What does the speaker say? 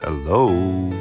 Hello.